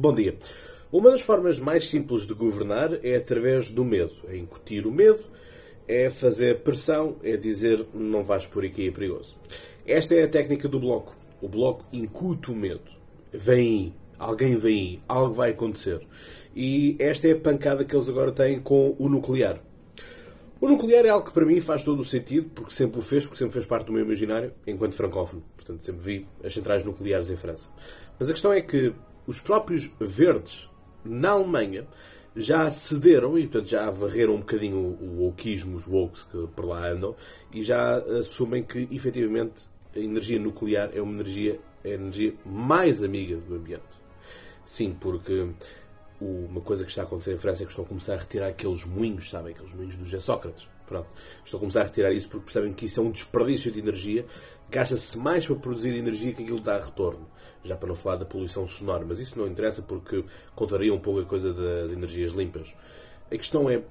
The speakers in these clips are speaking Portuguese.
Bom dia. Uma das formas mais simples de governar é através do medo. É incutir o medo, é fazer pressão, é dizer não vais por aqui, é perigoso. Esta é a técnica do Bloco. O Bloco incute o medo. Vem alguém vem algo vai acontecer. E esta é a pancada que eles agora têm com o nuclear. O nuclear é algo que para mim faz todo o sentido, porque sempre o fez, porque sempre fez parte do meu imaginário, enquanto francófono. Portanto, sempre vi as centrais nucleares em França. Mas a questão é que os próprios verdes na Alemanha já cederam e, portanto, já varreram um bocadinho o wokeismo, os wokes que por lá andam, e já assumem que, efetivamente, a energia nuclear é uma energia, é a energia mais amiga do ambiente. Sim, porque uma coisa que está a acontecer em França é que estão a começar a retirar aqueles moinhos, sabem? Aqueles moinhos do José Sócrates. Pronto. Estão a começar a retirar isso porque percebem que isso é um desperdício de energia. Gasta-se mais para produzir energia que aquilo dá retorno. Já para não falar da poluição sonora. Mas isso não interessa porque contaria um pouco a coisa das energias limpas. A questão é,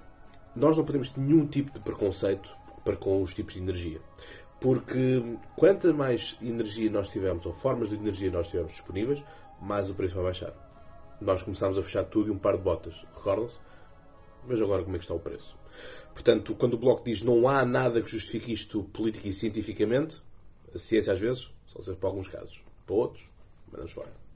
nós não podemos ter nenhum tipo de preconceito para com os tipos de energia. Porque quanto mais energia nós tivermos, ou formas de energia nós tivermos disponíveis, mais o preço vai baixar nós começámos a fechar tudo e um par de botas. Recordam-se? Mas agora como é que está o preço? Portanto, quando o Bloco diz não há nada que justifique isto política e cientificamente, a ciência às vezes só serve para alguns casos. Para outros, mandamos fora.